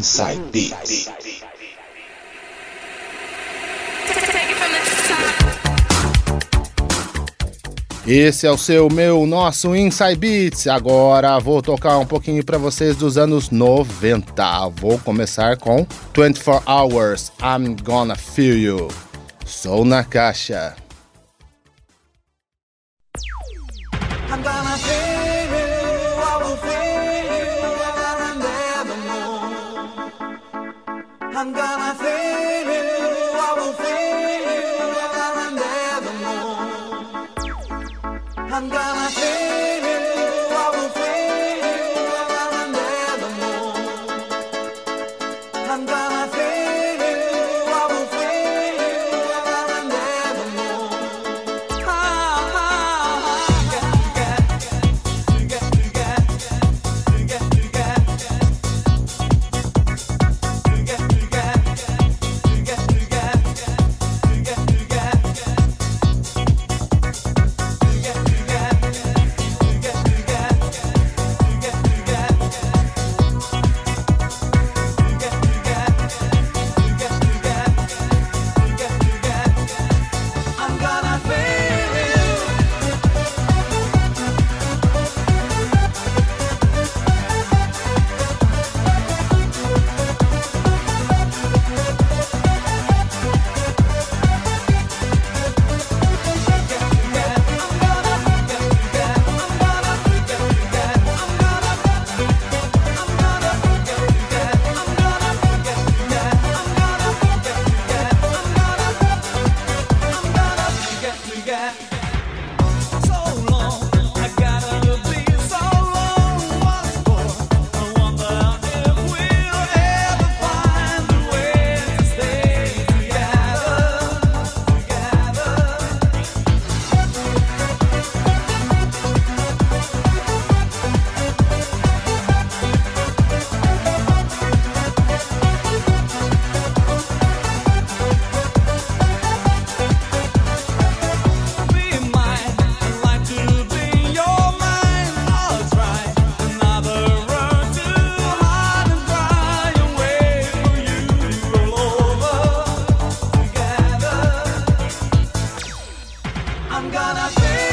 Inside Beats. Esse é o seu, meu, nosso Inside Beats. Agora vou tocar um pouquinho para vocês dos anos 90. Vou começar com 24 Hours, I'm Gonna Feel You. Sou na caixa. I'm gonna feel my face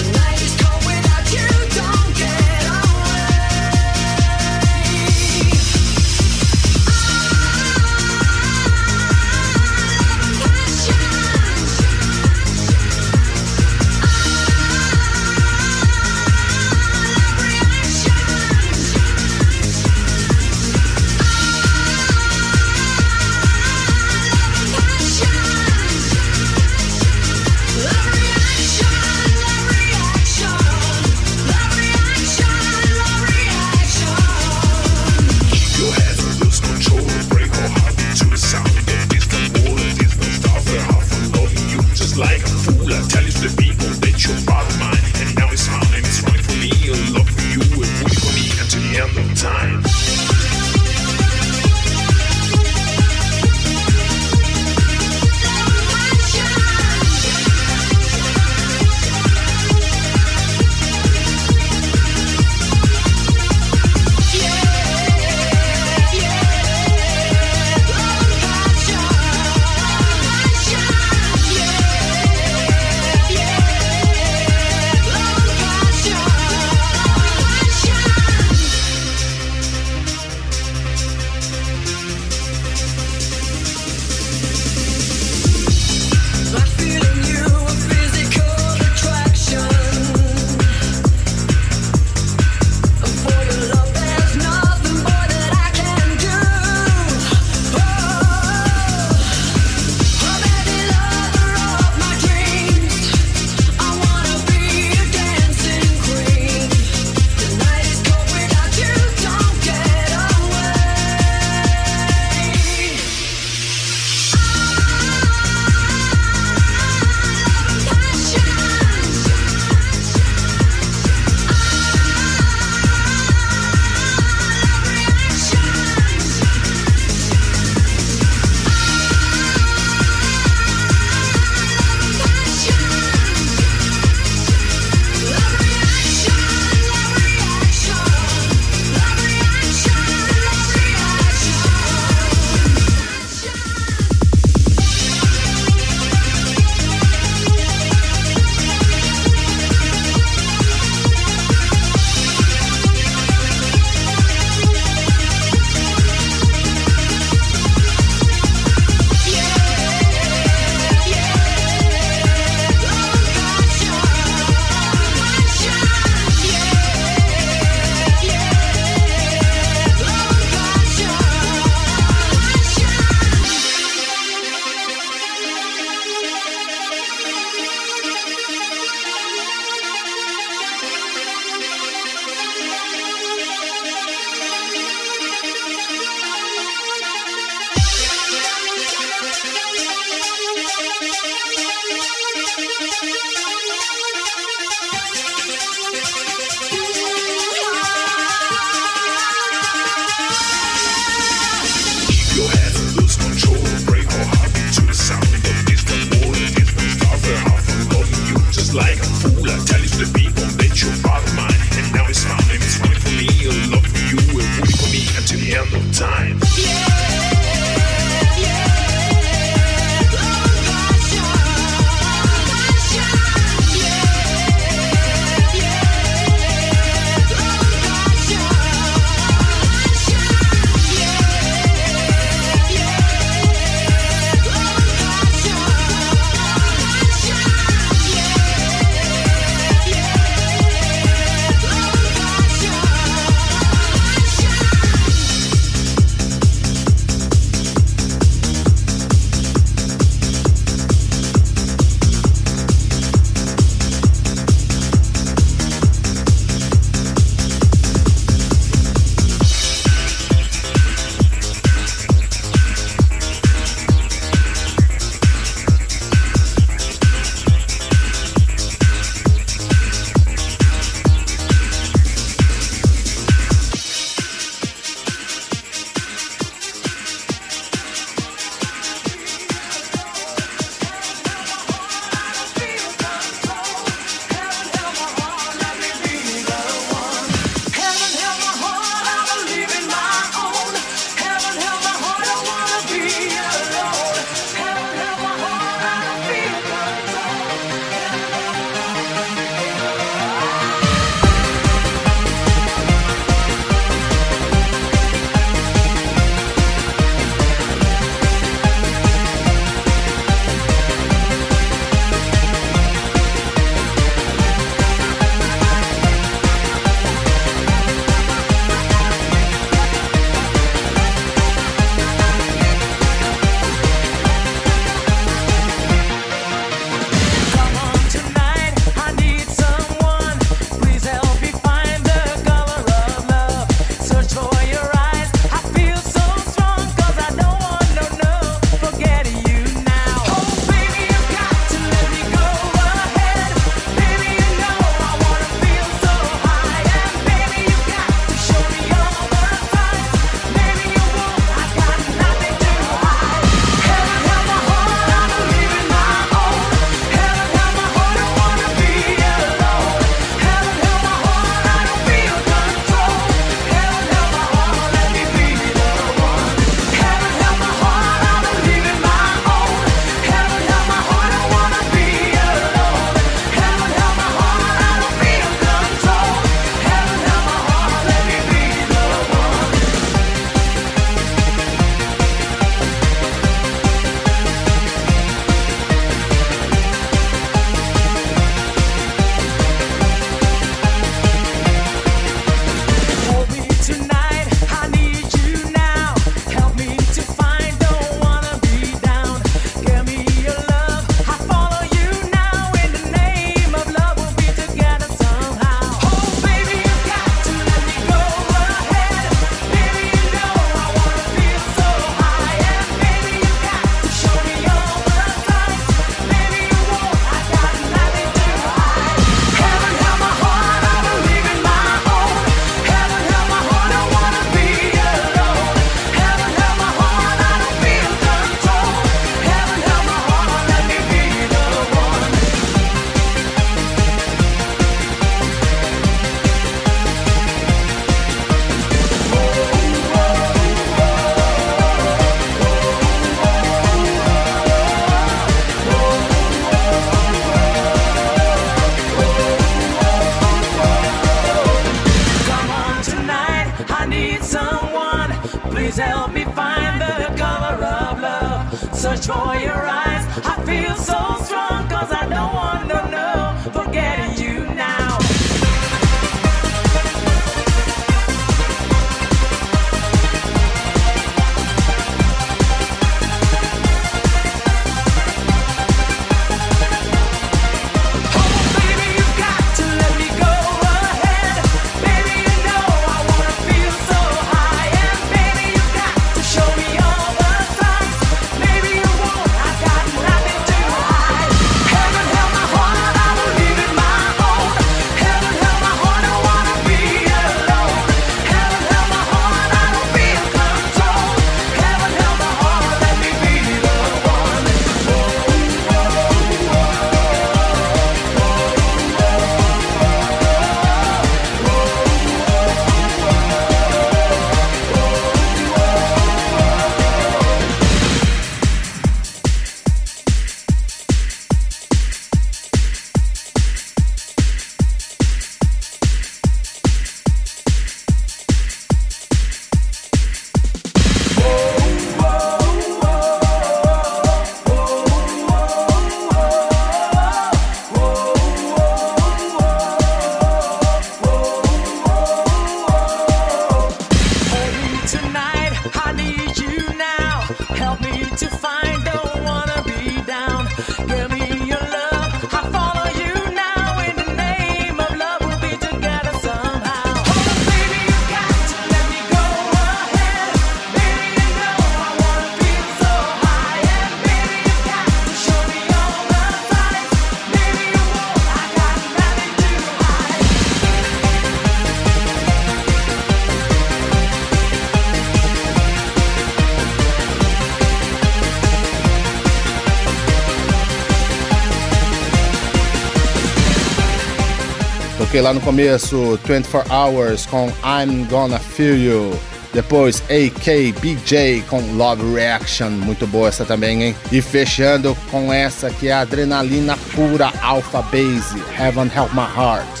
Toquei lá no começo 24 Hours com I'm Gonna Feel You. Depois AKBJ com Love Reaction, muito boa essa também, hein? E fechando com essa que é adrenalina pura Alpha Base, Heaven Help My Heart.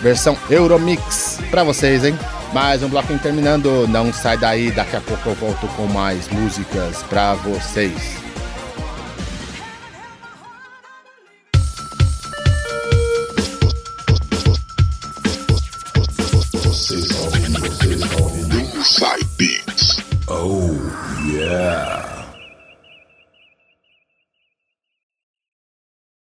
Versão Euromix pra vocês, hein? Mais um bloquinho terminando, não sai daí, daqui a pouco eu volto com mais músicas pra vocês.